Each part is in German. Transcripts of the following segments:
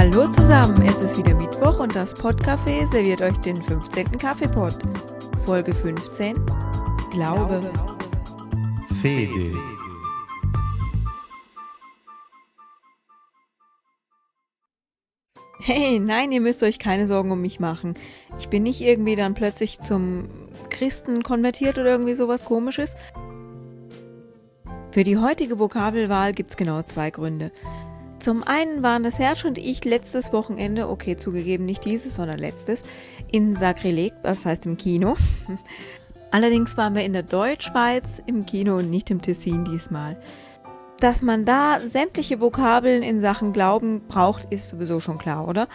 Hallo zusammen, es ist wieder Mittwoch und das Podcafé serviert euch den 15. Kaffeepot. Folge 15. Glaube. Fede. Hey, nein, ihr müsst euch keine Sorgen um mich machen. Ich bin nicht irgendwie dann plötzlich zum Christen konvertiert oder irgendwie sowas komisches. Für die heutige Vokabelwahl gibt es genau zwei Gründe. Zum einen waren das Herz und ich letztes Wochenende, okay, zugegeben nicht dieses, sondern letztes, in Sakrileg, das heißt im Kino. Allerdings waren wir in der Deutschschweiz im Kino und nicht im Tessin diesmal. Dass man da sämtliche Vokabeln in Sachen Glauben braucht, ist sowieso schon klar, oder?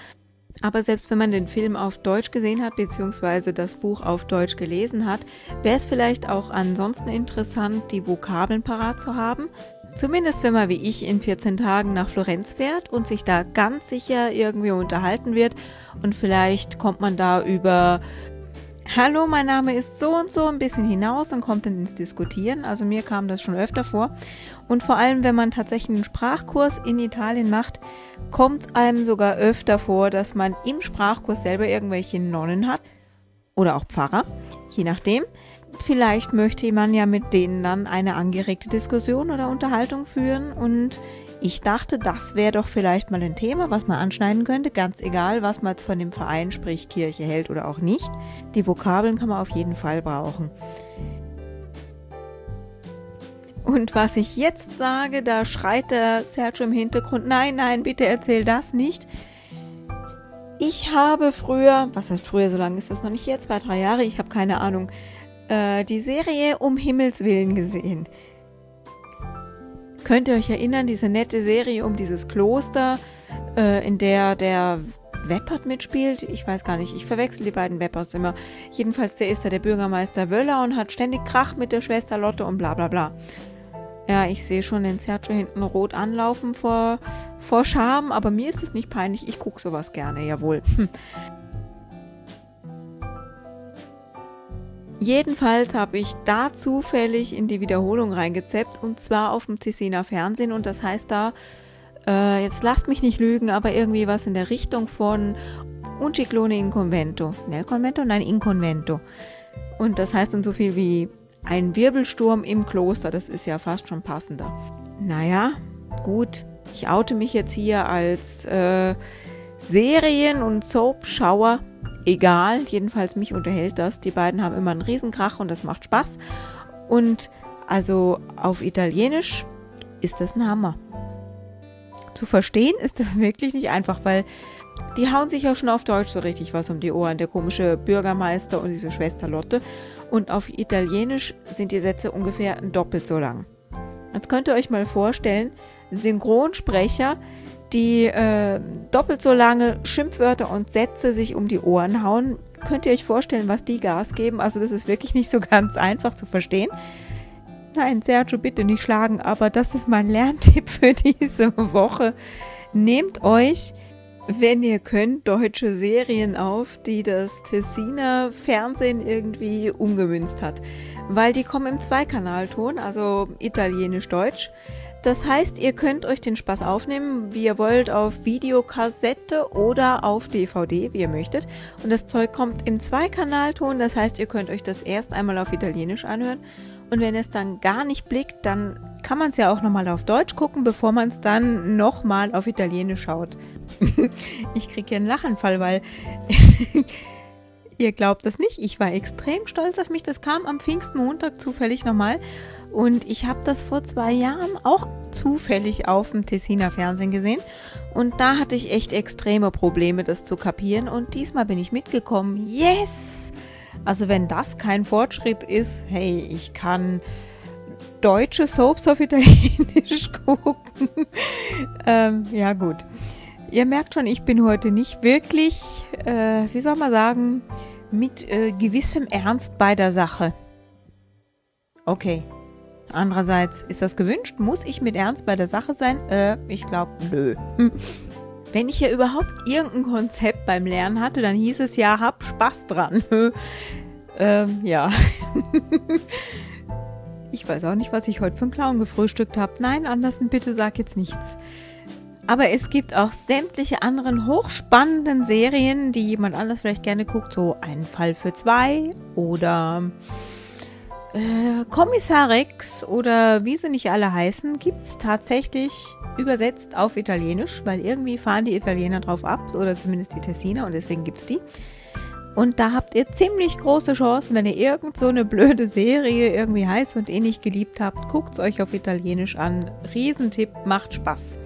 Aber selbst wenn man den Film auf Deutsch gesehen hat, beziehungsweise das Buch auf Deutsch gelesen hat, wäre es vielleicht auch ansonsten interessant, die Vokabeln parat zu haben. Zumindest wenn man wie ich in 14 Tagen nach Florenz fährt und sich da ganz sicher irgendwie unterhalten wird und vielleicht kommt man da über Hallo, mein Name ist so und so ein bisschen hinaus und kommt dann ins Diskutieren. Also mir kam das schon öfter vor. Und vor allem, wenn man tatsächlich einen Sprachkurs in Italien macht, kommt einem sogar öfter vor, dass man im Sprachkurs selber irgendwelche Nonnen hat oder auch Pfarrer, je nachdem. Vielleicht möchte man ja mit denen dann eine angeregte Diskussion oder Unterhaltung führen und ich dachte, das wäre doch vielleicht mal ein Thema, was man anschneiden könnte, ganz egal, was man jetzt von dem Verein, sprich Kirche, hält oder auch nicht. Die Vokabeln kann man auf jeden Fall brauchen. Und was ich jetzt sage, da schreit der Sergio im Hintergrund, nein, nein, bitte erzähl das nicht. Ich habe früher, was heißt früher, so lange ist das noch nicht hier, zwei, drei Jahre, ich habe keine Ahnung, äh, die Serie Um Himmels Willen gesehen. Könnt ihr euch erinnern, diese nette Serie um dieses Kloster, äh, in der der Weppert mitspielt? Ich weiß gar nicht, ich verwechsel die beiden Wepperts immer. Jedenfalls, der ist da der Bürgermeister Wöller und hat ständig Krach mit der Schwester Lotte und bla bla bla. Ja, ich sehe schon den Sergio hinten rot anlaufen vor, vor Scham, aber mir ist es nicht peinlich. Ich gucke sowas gerne, jawohl. Hm. Jedenfalls habe ich da zufällig in die Wiederholung reingezeppt und zwar auf dem Tessiner Fernsehen und das heißt da, äh, jetzt lasst mich nicht lügen, aber irgendwie was in der Richtung von Un ciclone in convento. Nel convento? Nein, in convento. Und das heißt dann so viel wie ein Wirbelsturm im Kloster, das ist ja fast schon passender. Naja, gut, ich oute mich jetzt hier als äh, Serien- und Soap-Schauer egal. Jedenfalls mich unterhält das. Die beiden haben immer einen Riesenkrach und das macht Spaß. Und also auf Italienisch ist das ein Hammer. Zu verstehen ist das wirklich nicht einfach, weil die hauen sich ja schon auf Deutsch so richtig was um die Ohren. Der komische Bürgermeister und diese Schwester Lotte. Und auf Italienisch sind die Sätze ungefähr doppelt so lang. Jetzt könnt ihr euch mal vorstellen, Synchronsprecher, die äh, doppelt so lange Schimpfwörter und Sätze sich um die Ohren hauen. Könnt ihr euch vorstellen, was die Gas geben? Also das ist wirklich nicht so ganz einfach zu verstehen. Nein, Sergio, bitte nicht schlagen, aber das ist mein Lerntipp für diese Woche. Nehmt euch, wenn ihr könnt, deutsche Serien auf, die das Tessiner Fernsehen irgendwie umgemünzt hat. Weil die kommen im Zweikanalton, also italienisch-deutsch. Das heißt, ihr könnt euch den Spaß aufnehmen, wie ihr wollt, auf Videokassette oder auf DVD, wie ihr möchtet. Und das Zeug kommt im Zweikanalton, das heißt, ihr könnt euch das erst einmal auf Italienisch anhören. Und wenn es dann gar nicht blickt, dann kann man es ja auch nochmal auf Deutsch gucken, bevor man es dann nochmal auf Italienisch schaut. ich kriege hier einen Lachenfall, weil ihr glaubt das nicht. Ich war extrem stolz auf mich. Das kam am Pfingstmontag zufällig nochmal. Und ich habe das vor zwei Jahren auch zufällig auf dem Tessiner Fernsehen gesehen. Und da hatte ich echt extreme Probleme, das zu kapieren. Und diesmal bin ich mitgekommen. Yes! Also wenn das kein Fortschritt ist, hey, ich kann deutsche Soaps auf Italienisch gucken. ähm, ja gut. Ihr merkt schon, ich bin heute nicht wirklich, äh, wie soll man sagen, mit äh, gewissem Ernst bei der Sache. Okay, Andererseits, ist das gewünscht? Muss ich mit Ernst bei der Sache sein? Äh, ich glaube, nö. Wenn ich ja überhaupt irgendein Konzept beim Lernen hatte, dann hieß es ja, hab Spaß dran. ähm, ja. ich weiß auch nicht, was ich heute für einen Clown gefrühstückt habe. Nein, Andersen, bitte sag jetzt nichts. Aber es gibt auch sämtliche anderen hochspannenden Serien, die jemand anders vielleicht gerne guckt. So ein Fall für zwei oder äh, Kommissar Rex oder wie sie nicht alle heißen, gibt es tatsächlich übersetzt auf Italienisch, weil irgendwie fahren die Italiener drauf ab oder zumindest die Tessiner und deswegen gibt es die. Und da habt ihr ziemlich große Chancen, wenn ihr irgend so eine blöde Serie irgendwie heiß und ähnlich geliebt habt, guckt es euch auf Italienisch an. Riesentipp, macht Spaß.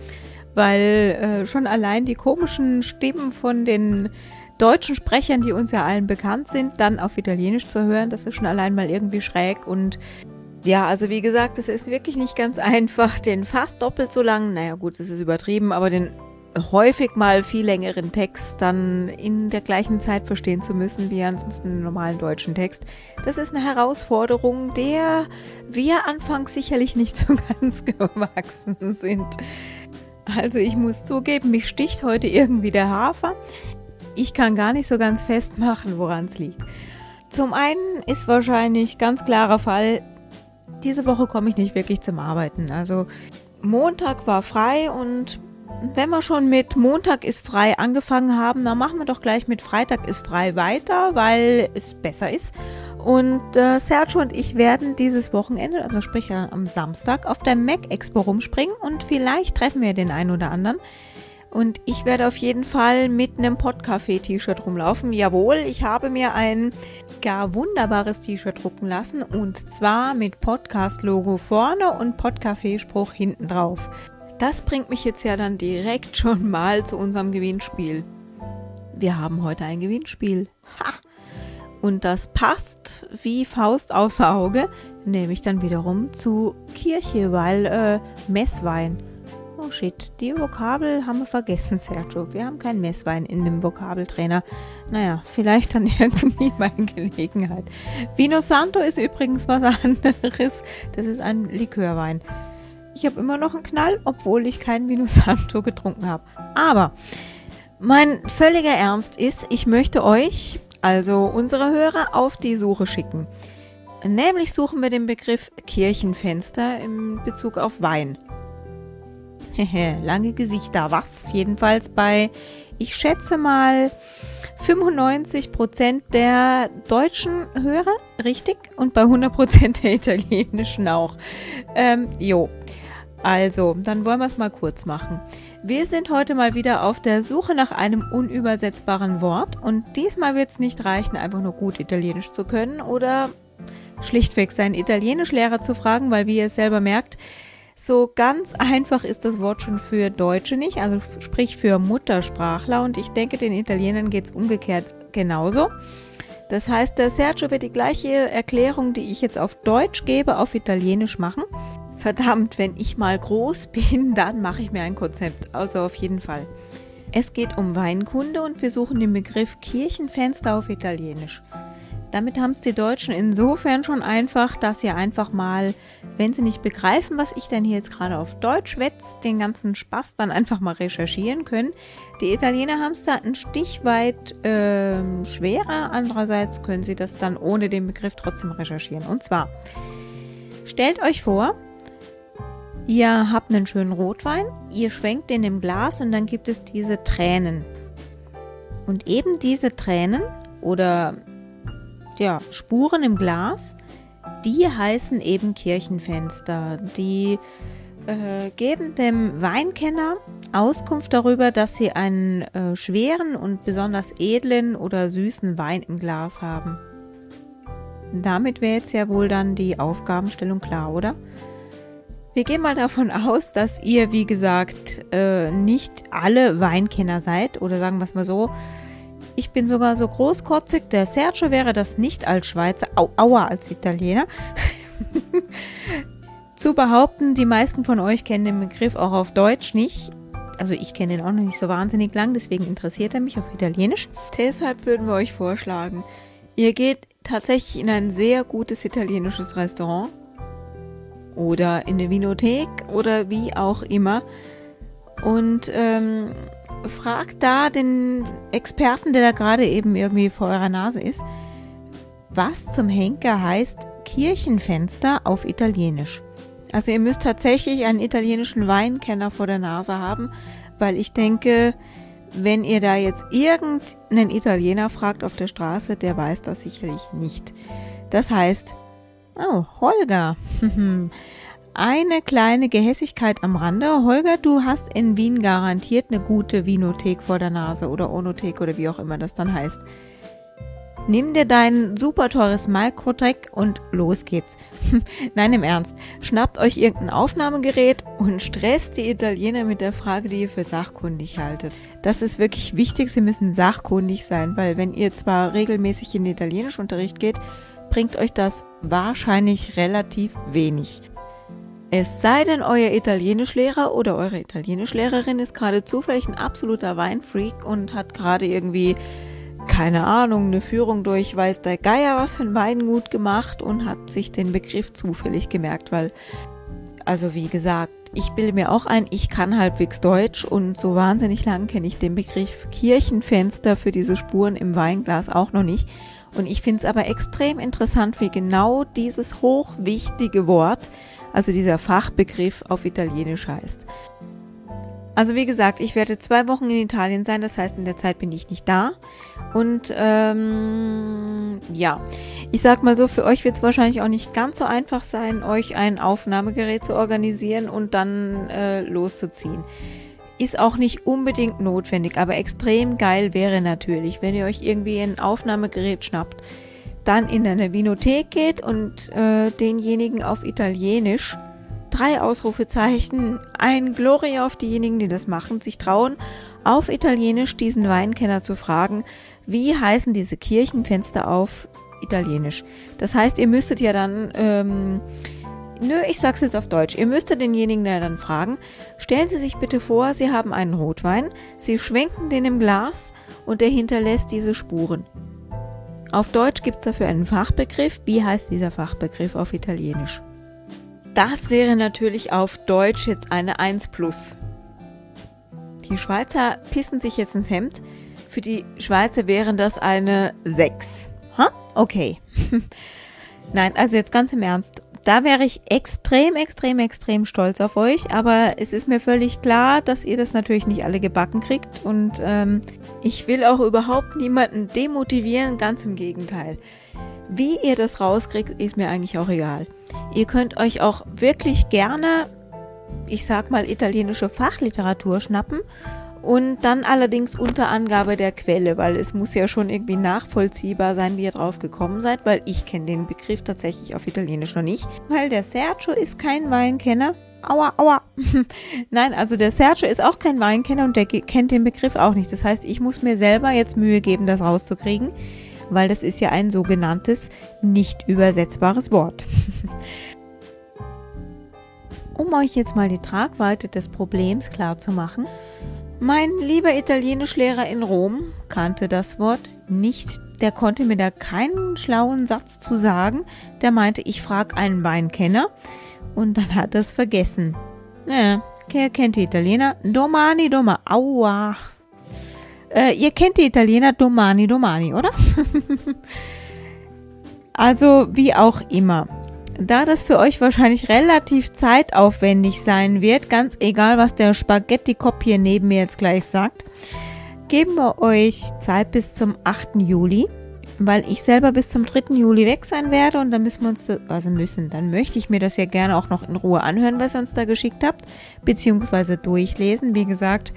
Weil äh, schon allein die komischen Stimmen von den deutschen Sprechern, die uns ja allen bekannt sind, dann auf Italienisch zu hören, das ist schon allein mal irgendwie schräg und ja, also wie gesagt, es ist wirklich nicht ganz einfach, den fast doppelt so lang, naja gut, das ist übertrieben, aber den häufig mal viel längeren Text dann in der gleichen Zeit verstehen zu müssen wie ansonsten einen normalen deutschen Text. Das ist eine Herausforderung, der wir anfangs sicherlich nicht so ganz gewachsen sind. Also ich muss zugeben, mich sticht heute irgendwie der Hafer. Ich kann gar nicht so ganz festmachen, woran es liegt. Zum einen ist wahrscheinlich ganz klarer Fall, diese Woche komme ich nicht wirklich zum Arbeiten. Also Montag war frei und wenn wir schon mit Montag ist frei angefangen haben, dann machen wir doch gleich mit Freitag ist frei weiter, weil es besser ist. Und äh, Sergio und ich werden dieses Wochenende, also sprich am Samstag, auf der Mac Expo rumspringen und vielleicht treffen wir den einen oder anderen. Und ich werde auf jeden Fall mit einem Podcafé-T-Shirt rumlaufen. Jawohl, ich habe mir ein gar wunderbares T-Shirt drucken lassen und zwar mit Podcast-Logo vorne und Podcafé-Spruch hinten drauf. Das bringt mich jetzt ja dann direkt schon mal zu unserem Gewinnspiel. Wir haben heute ein Gewinnspiel. Ha! Und das passt wie Faust aufs Auge, nämlich dann wiederum zu Kirche, weil äh, Messwein. Oh shit, die Vokabel haben wir vergessen, Sergio. Wir haben keinen Messwein in dem Vokabeltrainer. Naja, vielleicht dann irgendwie in Gelegenheit. Vino Santo ist übrigens was anderes. Das ist ein Likörwein. Ich habe immer noch einen Knall, obwohl ich keinen Vino Santo getrunken habe. Aber mein völliger Ernst ist, ich möchte euch, also unsere Hörer, auf die Suche schicken. Nämlich suchen wir den Begriff Kirchenfenster in Bezug auf Wein. Lange Gesichter, was? Jedenfalls bei, ich schätze mal, 95% der deutschen Hörer, richtig? Und bei 100% der italienischen auch. Ähm, jo. Also, dann wollen wir es mal kurz machen. Wir sind heute mal wieder auf der Suche nach einem unübersetzbaren Wort und diesmal wird es nicht reichen, einfach nur gut Italienisch zu können oder schlichtweg seinen Italienischlehrer zu fragen, weil wie ihr selber merkt, so ganz einfach ist das Wort schon für Deutsche nicht, also sprich für Muttersprachler und ich denke, den Italienern geht es umgekehrt genauso. Das heißt, der Sergio wird die gleiche Erklärung, die ich jetzt auf Deutsch gebe, auf Italienisch machen. Verdammt, wenn ich mal groß bin, dann mache ich mir ein Konzept. Also auf jeden Fall. Es geht um Weinkunde und wir suchen den Begriff Kirchenfenster auf Italienisch. Damit haben es die Deutschen insofern schon einfach, dass sie einfach mal, wenn sie nicht begreifen, was ich denn hier jetzt gerade auf Deutsch wetz, den ganzen Spaß dann einfach mal recherchieren können. Die Italiener haben es da ein Stich weit äh, schwerer. Andererseits können sie das dann ohne den Begriff trotzdem recherchieren. Und zwar, stellt euch vor, Ihr habt einen schönen Rotwein, ihr schwenkt den im Glas und dann gibt es diese Tränen. Und eben diese Tränen oder ja, Spuren im Glas, die heißen eben Kirchenfenster. Die äh, geben dem Weinkenner Auskunft darüber, dass sie einen äh, schweren und besonders edlen oder süßen Wein im Glas haben. Damit wäre jetzt ja wohl dann die Aufgabenstellung klar, oder? Wir gehen mal davon aus, dass ihr, wie gesagt, äh, nicht alle Weinkenner seid. Oder sagen wir es mal so. Ich bin sogar so großkotzig. Der Sergio wäre das nicht als Schweizer, au, aua als Italiener. Zu behaupten, die meisten von euch kennen den Begriff auch auf Deutsch nicht. Also ich kenne den auch noch nicht so wahnsinnig lang, deswegen interessiert er mich auf Italienisch. Deshalb würden wir euch vorschlagen, ihr geht tatsächlich in ein sehr gutes italienisches Restaurant oder in der Vinothek oder wie auch immer. Und ähm, fragt da den Experten, der da gerade eben irgendwie vor eurer Nase ist, was zum Henker heißt Kirchenfenster auf Italienisch. Also ihr müsst tatsächlich einen italienischen Weinkenner vor der Nase haben, weil ich denke, wenn ihr da jetzt irgendeinen Italiener fragt auf der Straße, der weiß das sicherlich nicht. Das heißt, oh, Holger. Eine kleine Gehässigkeit am Rande. Holger, du hast in Wien garantiert eine gute Vinothek vor der Nase oder Onothek oder wie auch immer das dann heißt. Nimm dir dein super teures Microtrack und los geht's. Nein, im Ernst. Schnappt euch irgendein Aufnahmegerät und stresst die Italiener mit der Frage, die ihr für sachkundig haltet. Das ist wirklich wichtig. Sie müssen sachkundig sein, weil wenn ihr zwar regelmäßig in den Italienischunterricht geht, bringt euch das wahrscheinlich relativ wenig. Es sei denn, euer Italienischlehrer oder eure Italienischlehrerin ist gerade zufällig ein absoluter Weinfreak und hat gerade irgendwie keine Ahnung, eine Führung durch weiß der Geier was für ein Weingut gemacht und hat sich den Begriff zufällig gemerkt, weil, also wie gesagt, ich bilde mir auch ein, ich kann halbwegs Deutsch und so wahnsinnig lang kenne ich den Begriff Kirchenfenster für diese Spuren im Weinglas auch noch nicht. Und ich finde es aber extrem interessant, wie genau dieses hochwichtige Wort, also dieser Fachbegriff auf Italienisch heißt. Also wie gesagt, ich werde zwei Wochen in Italien sein, das heißt, in der Zeit bin ich nicht da. Und ähm, ja, ich sag mal so, für euch wird es wahrscheinlich auch nicht ganz so einfach sein, euch ein Aufnahmegerät zu organisieren und dann äh, loszuziehen. Ist auch nicht unbedingt notwendig, aber extrem geil wäre natürlich, wenn ihr euch irgendwie ein Aufnahmegerät schnappt, dann in eine Vinothek geht und äh, denjenigen auf Italienisch drei Ausrufezeichen, ein Gloria auf diejenigen, die das machen, sich trauen, auf Italienisch diesen Weinkenner zu fragen, wie heißen diese Kirchenfenster auf Italienisch. Das heißt, ihr müsstet ja dann, ähm, nö, ich sag's jetzt auf Deutsch, ihr müsstet denjenigen ja dann fragen, stellen Sie sich bitte vor, Sie haben einen Rotwein, Sie schwenken den im Glas und er hinterlässt diese Spuren. Auf Deutsch gibt es dafür einen Fachbegriff. Wie heißt dieser Fachbegriff auf Italienisch? Das wäre natürlich auf Deutsch jetzt eine 1 plus. Die Schweizer pissen sich jetzt ins Hemd. Für die Schweizer wären das eine 6. Ha? Okay. Nein, also jetzt ganz im Ernst. Da wäre ich extrem, extrem, extrem stolz auf euch. Aber es ist mir völlig klar, dass ihr das natürlich nicht alle gebacken kriegt. Und ähm, ich will auch überhaupt niemanden demotivieren. Ganz im Gegenteil. Wie ihr das rauskriegt, ist mir eigentlich auch egal. Ihr könnt euch auch wirklich gerne, ich sag mal, italienische Fachliteratur schnappen und dann allerdings unter Angabe der Quelle, weil es muss ja schon irgendwie nachvollziehbar sein, wie ihr drauf gekommen seid, weil ich kenne den Begriff tatsächlich auf Italienisch noch nicht, weil der Sergio ist kein Weinkenner. Aua, aua. Nein, also der Sergio ist auch kein Weinkenner und der kennt den Begriff auch nicht. Das heißt, ich muss mir selber jetzt Mühe geben, das rauszukriegen weil das ist ja ein sogenanntes nicht übersetzbares Wort. um euch jetzt mal die Tragweite des Problems klar zu machen, mein lieber Italienischlehrer in Rom kannte das Wort nicht. Der konnte mir da keinen schlauen Satz zu sagen. Der meinte, ich frage einen Weinkenner und dann hat er es vergessen. Naja, kennt die Italiener. Domani, domani. Aua. Äh, ihr kennt die Italiener Domani Domani, oder? also wie auch immer. Da das für euch wahrscheinlich relativ zeitaufwendig sein wird, ganz egal, was der Spaghetti-Kopf hier neben mir jetzt gleich sagt, geben wir euch Zeit bis zum 8. Juli, weil ich selber bis zum 3. Juli weg sein werde und dann müssen wir uns, also müssen, dann möchte ich mir das ja gerne auch noch in Ruhe anhören, was ihr uns da geschickt habt, beziehungsweise durchlesen. Wie gesagt,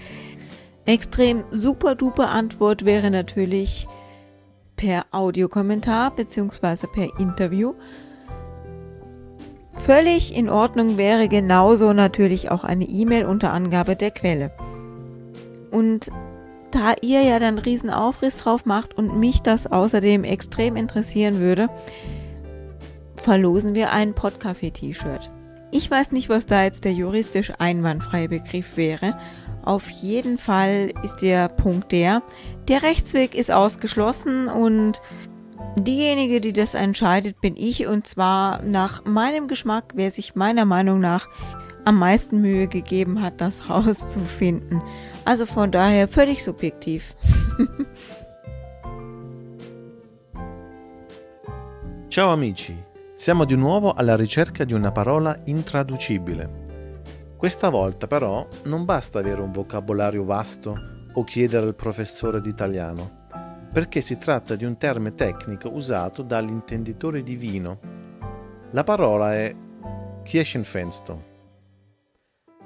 Extrem super duper Antwort wäre natürlich per Audiokommentar bzw. per Interview. Völlig in Ordnung wäre genauso natürlich auch eine E-Mail unter Angabe der Quelle. Und da ihr ja dann riesen Aufriss drauf macht und mich das außerdem extrem interessieren würde, verlosen wir ein Podcafé-T-Shirt. Ich weiß nicht, was da jetzt der juristisch einwandfreie Begriff wäre auf jeden Fall ist der Punkt der, der Rechtsweg ist ausgeschlossen und diejenige, die das entscheidet, bin ich und zwar nach meinem Geschmack, wer sich meiner Meinung nach am meisten Mühe gegeben hat, das rauszufinden. Also von daher völlig subjektiv. Ciao amici, siamo di nuovo alla ricerca di una parola intraducibile. Questa volta però non basta avere un vocabolario vasto o chiedere al professore d'italiano, perché si tratta di un termine tecnico usato dagli intenditori di vino. La parola è Kirchenfenster.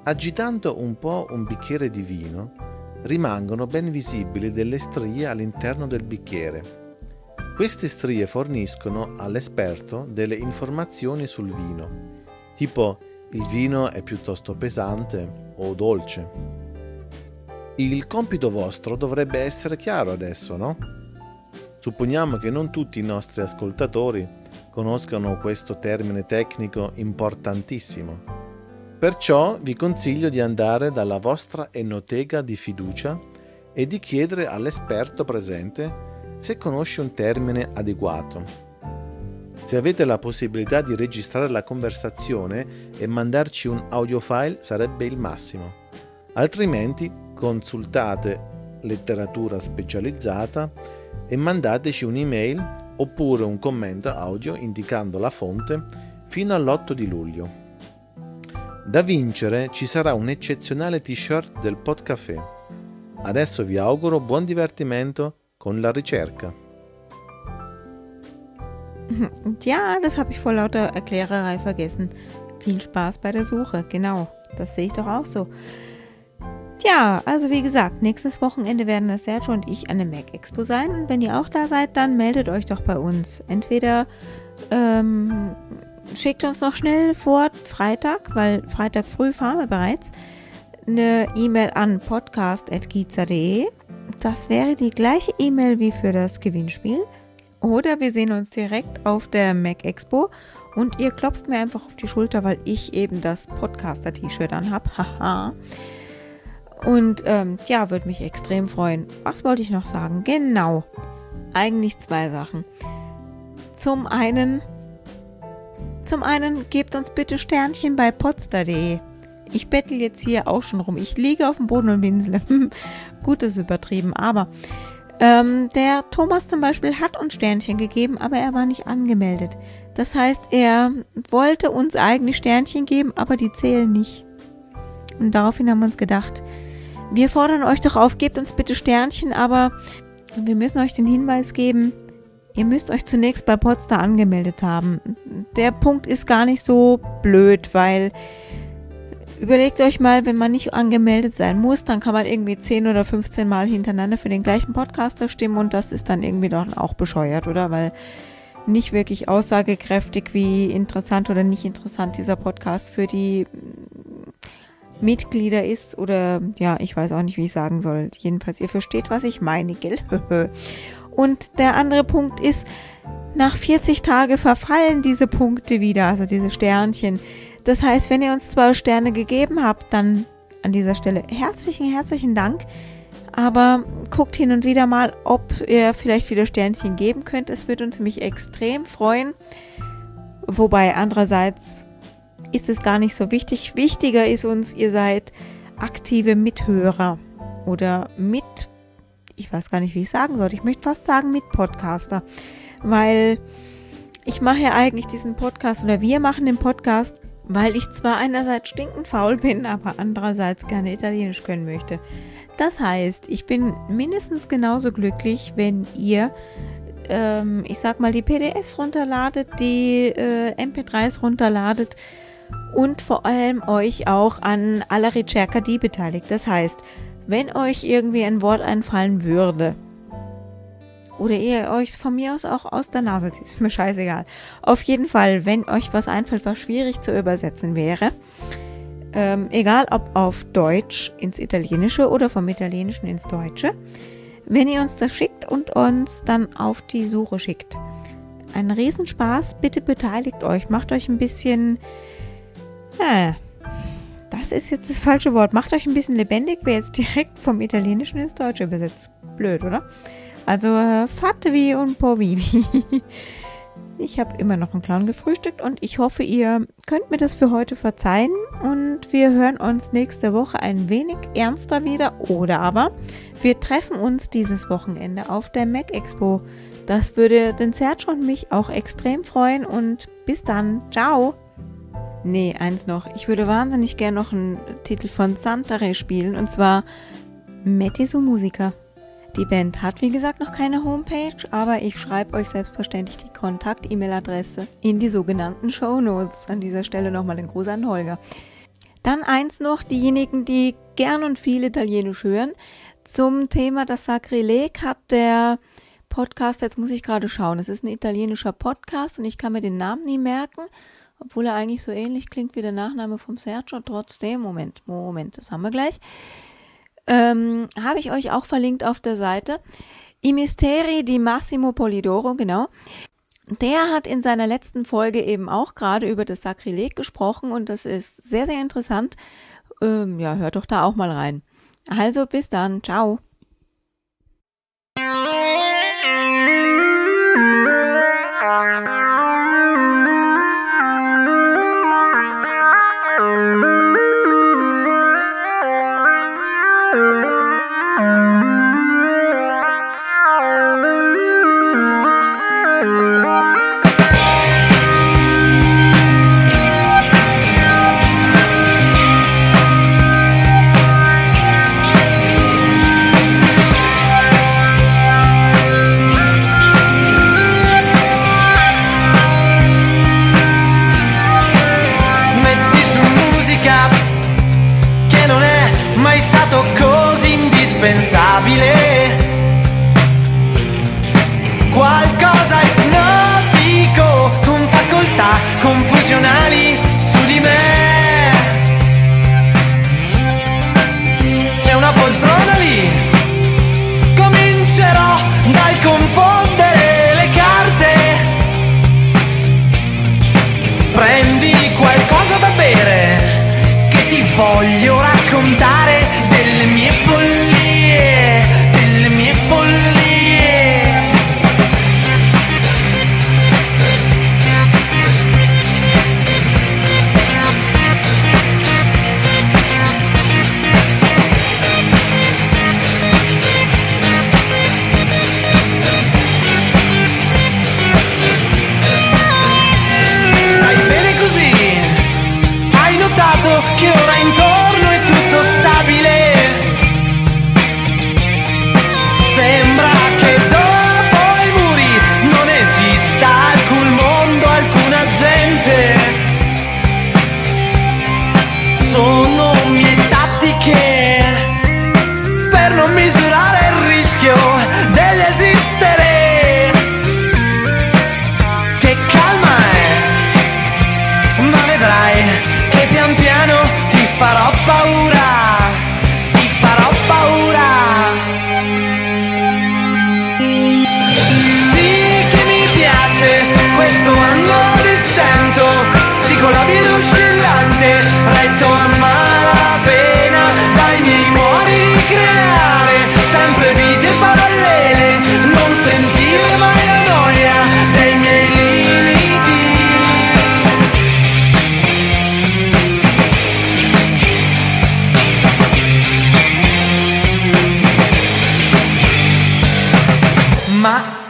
Agitando un po' un bicchiere di vino, rimangono ben visibili delle strie all'interno del bicchiere. Queste strie forniscono all'esperto delle informazioni sul vino, tipo il vino è piuttosto pesante o dolce. Il compito vostro dovrebbe essere chiaro adesso, no? Supponiamo che non tutti i nostri ascoltatori conoscano questo termine tecnico importantissimo. Perciò vi consiglio di andare dalla vostra enoteca di fiducia e di chiedere all'esperto presente se conosce un termine adeguato. Se avete la possibilità di registrare la conversazione e mandarci un audio file sarebbe il massimo. Altrimenti consultate letteratura specializzata e mandateci un'email oppure un commento audio indicando la fonte fino all'8 di luglio. Da vincere ci sarà un eccezionale t-shirt del Podcafé. Adesso vi auguro buon divertimento con la ricerca. Ja, das habe ich vor lauter Erklärerei vergessen. Viel Spaß bei der Suche, genau. Das sehe ich doch auch so. Tja, also wie gesagt, nächstes Wochenende werden das Sergio und ich an der Mac Expo sein. Und wenn ihr auch da seid, dann meldet euch doch bei uns. Entweder ähm, schickt uns noch schnell vor Freitag, weil Freitag früh fahren wir bereits, eine E-Mail an podcast.giza.de. Das wäre die gleiche E-Mail wie für das Gewinnspiel. Oder wir sehen uns direkt auf der Mac Expo und ihr klopft mir einfach auf die Schulter, weil ich eben das Podcaster-T-Shirt anhab. Haha. Und ähm, ja, würde mich extrem freuen. Was wollte ich noch sagen? Genau. Eigentlich zwei Sachen. Zum einen, zum einen gebt uns bitte Sternchen bei potster.de. Ich bettel jetzt hier auch schon rum. Ich liege auf dem Boden und winsle. Gut, das ist übertrieben, aber ähm, der Thomas zum Beispiel hat uns Sternchen gegeben, aber er war nicht angemeldet. Das heißt, er wollte uns eigentlich Sternchen geben, aber die zählen nicht. Und daraufhin haben wir uns gedacht, wir fordern euch doch auf, gebt uns bitte Sternchen, aber wir müssen euch den Hinweis geben, ihr müsst euch zunächst bei Potsdam angemeldet haben. Der Punkt ist gar nicht so blöd, weil Überlegt euch mal, wenn man nicht angemeldet sein muss, dann kann man irgendwie 10 oder 15 Mal hintereinander für den gleichen Podcaster stimmen und das ist dann irgendwie doch auch bescheuert, oder? Weil nicht wirklich aussagekräftig, wie interessant oder nicht interessant dieser Podcast für die Mitglieder ist oder ja, ich weiß auch nicht, wie ich sagen soll. Jedenfalls, ihr versteht, was ich meine, gell? und der andere Punkt ist, nach 40 Tagen verfallen diese Punkte wieder, also diese Sternchen. Das heißt, wenn ihr uns zwei Sterne gegeben habt, dann an dieser Stelle herzlichen, herzlichen Dank. Aber guckt hin und wieder mal, ob ihr vielleicht wieder Sternchen geben könnt. Es würde uns mich extrem freuen. Wobei andererseits ist es gar nicht so wichtig. Wichtiger ist uns, ihr seid aktive Mithörer oder mit, ich weiß gar nicht, wie ich sagen soll. Ich möchte fast sagen mit Podcaster, weil ich mache ja eigentlich diesen Podcast oder wir machen den Podcast weil ich zwar einerseits stinkend faul bin, aber andererseits gerne Italienisch können möchte. Das heißt, ich bin mindestens genauso glücklich, wenn ihr, ähm, ich sag mal, die PDFs runterladet, die äh, MP3s runterladet und vor allem euch auch an alla ricerca di beteiligt. Das heißt, wenn euch irgendwie ein Wort einfallen würde, oder ihr euch von mir aus auch aus der Nase zieht. Ist mir scheißegal. Auf jeden Fall, wenn euch was einfällt, was schwierig zu übersetzen wäre, ähm, egal ob auf Deutsch ins Italienische oder vom Italienischen ins Deutsche, wenn ihr uns das schickt und uns dann auf die Suche schickt. Ein Riesenspaß, bitte beteiligt euch, macht euch ein bisschen, äh, das ist jetzt das falsche Wort, macht euch ein bisschen lebendig, wer jetzt direkt vom Italienischen ins Deutsche übersetzt. Blöd, oder? Also äh, fatevi und povivi. Ich habe immer noch einen Clown gefrühstückt und ich hoffe, ihr könnt mir das für heute verzeihen und wir hören uns nächste Woche ein wenig ernster wieder oder aber wir treffen uns dieses Wochenende auf der Mac Expo. Das würde den Sergio und mich auch extrem freuen und bis dann. Ciao! Nee, eins noch. Ich würde wahnsinnig gerne noch einen Titel von Santare spielen und zwar Metiso Musica. Die Band hat wie gesagt noch keine Homepage, aber ich schreibe euch selbstverständlich die Kontakt-E-Mail-Adresse in die sogenannten Show Notes. An dieser Stelle nochmal ein Gruß an Holger. Dann eins noch, diejenigen, die gern und viel Italienisch hören. Zum Thema das Sakrileg hat der Podcast, jetzt muss ich gerade schauen, es ist ein italienischer Podcast und ich kann mir den Namen nie merken, obwohl er eigentlich so ähnlich klingt wie der Nachname vom Sergio. Trotzdem, Moment, Moment, das haben wir gleich. Ähm, Habe ich euch auch verlinkt auf der Seite. I Misteri di Massimo Polidoro, genau. Der hat in seiner letzten Folge eben auch gerade über das Sakrileg gesprochen und das ist sehr, sehr interessant. Ähm, ja, hört doch da auch mal rein. Also bis dann, ciao. Indispensabile.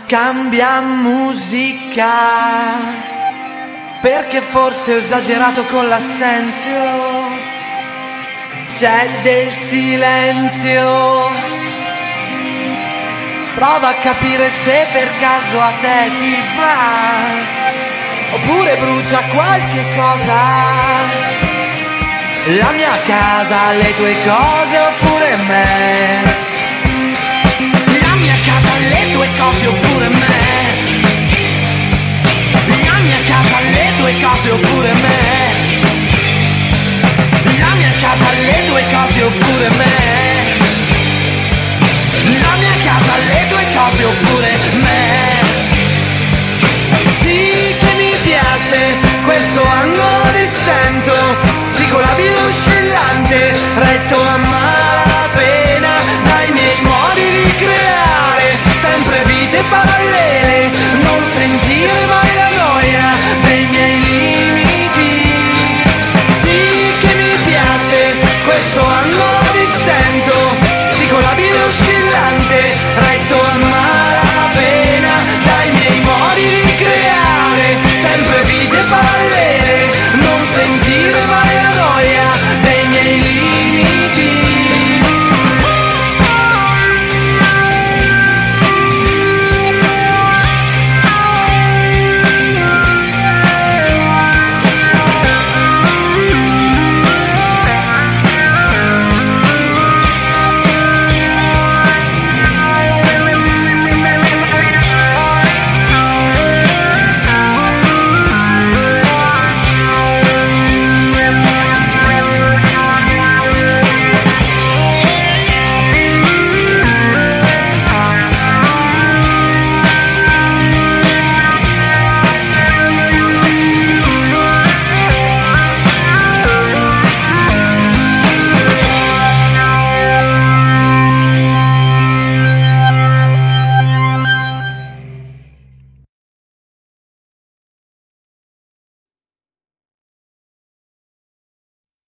Cambia musica perché forse ho esagerato con l'assenzio. C'è del silenzio. Prova a capire se per caso a te ti va. Oppure brucia qualche cosa. La mia casa, le tue cose oppure me. Tue cose oppure me. La mia casa, le tue cose oppure me. La mia casa, le tue cose oppure me. La mia casa, le tue cose oppure me. Sì che mi piace questo angolo distento, psicolabile oscillante, retto a malapena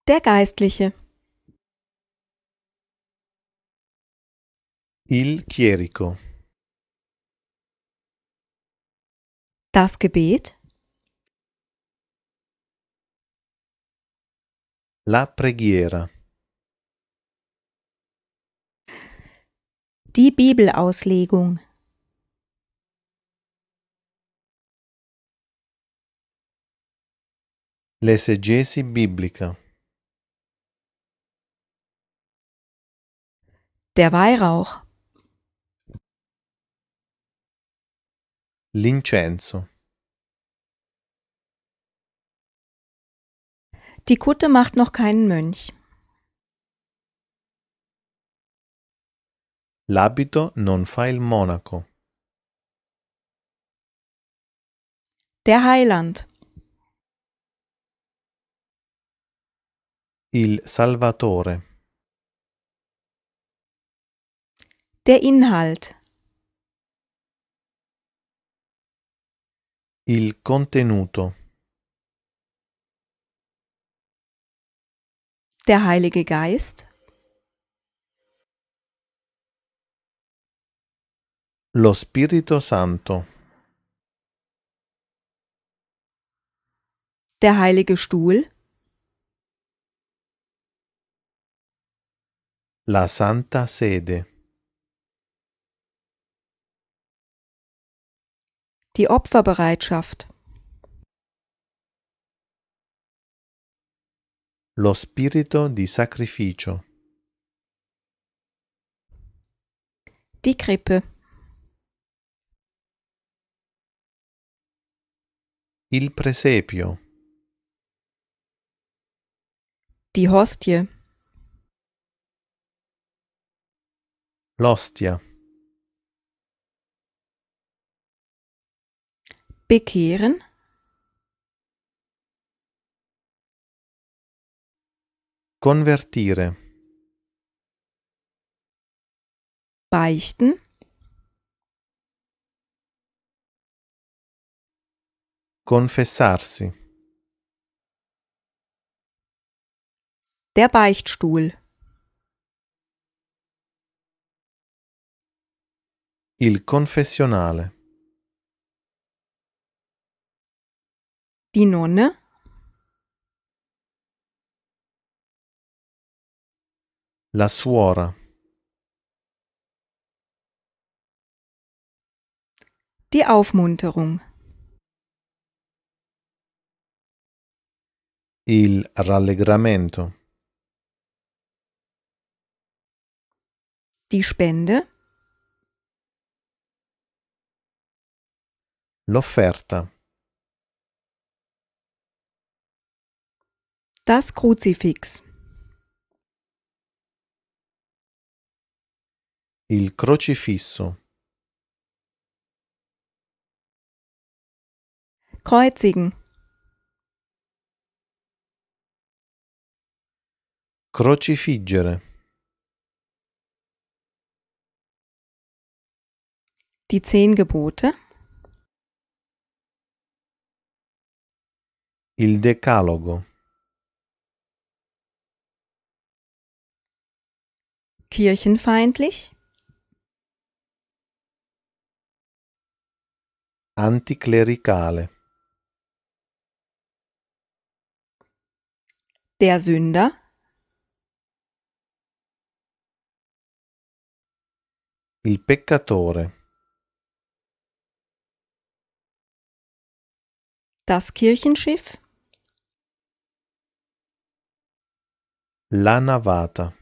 Der Geistliche. Il chierico. Das Gebet. La preghiera. Die Bibelauslegung. L'esegesi biblica. Der Weihrauch. L'incenso. Die Kutte macht noch keinen Mönch. L'abito non fa il monaco. Der Heiland. Il Salvatore. Der Inhalt. Il contenuto. Der Heilige Geist. Lo Spirito Santo. Der Heilige Stuhl. La Santa Sede. Die Opferbereitschaft. Lo spirito di sacrificio. Die Krippe. Il presepio. Die Hostie. L'ostia. Bekehren. Convertire. Beichten. Confessarsi. Der Beichtstuhl. Il confessionale. Die Nonne. La suora. Die Aufmunterung. Il rallegramento. Die Spende. L'offerta. Das Kruzifix. Il crocifisso. Kreuzigen. Crocifiggere. Die Zehn Gebote. Il decalogo. Kirchenfeindlich. Anticlericale. Der Sünder. Il peccatore. Das Kirchenschiff. La navata.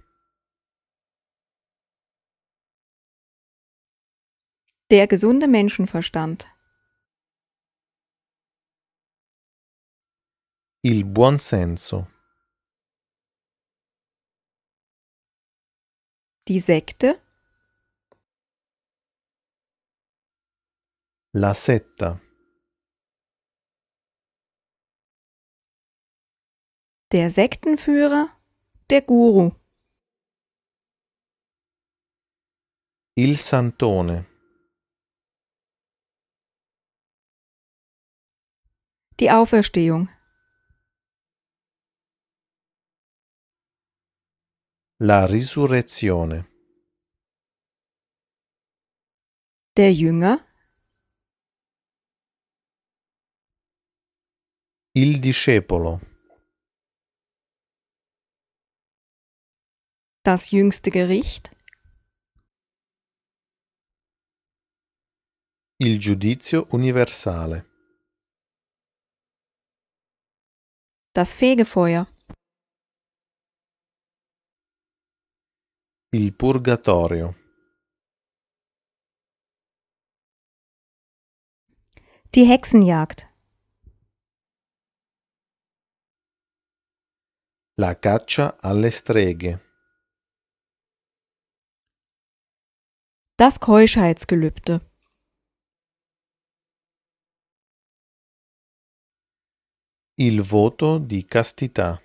Der gesunde Menschenverstand. Il buon senso. Die Sekte. La setta. Der Sektenführer. Der Guru. Il santone. Die Auferstehung. La risurrezione. Der Jünger, Il discepolo. das jüngste Gericht, Il giudizio universale. Das Fegefeuer, Il purgatorio. die Hexenjagd, La caccia alle streghe. das Keuschheitsgelübde, Il voto di castità.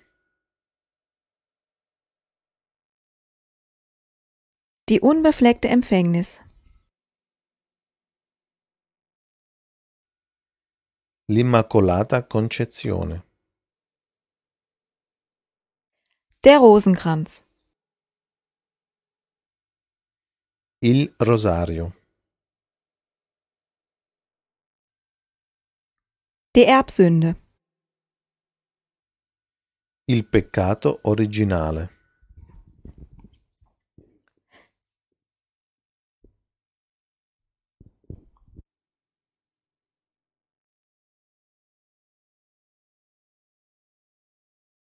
die unbefleckte Empfängnis, L'Immacolata Concezione. der Rosenkranz, Il rosario. die Erbsünde, Il peccato originale.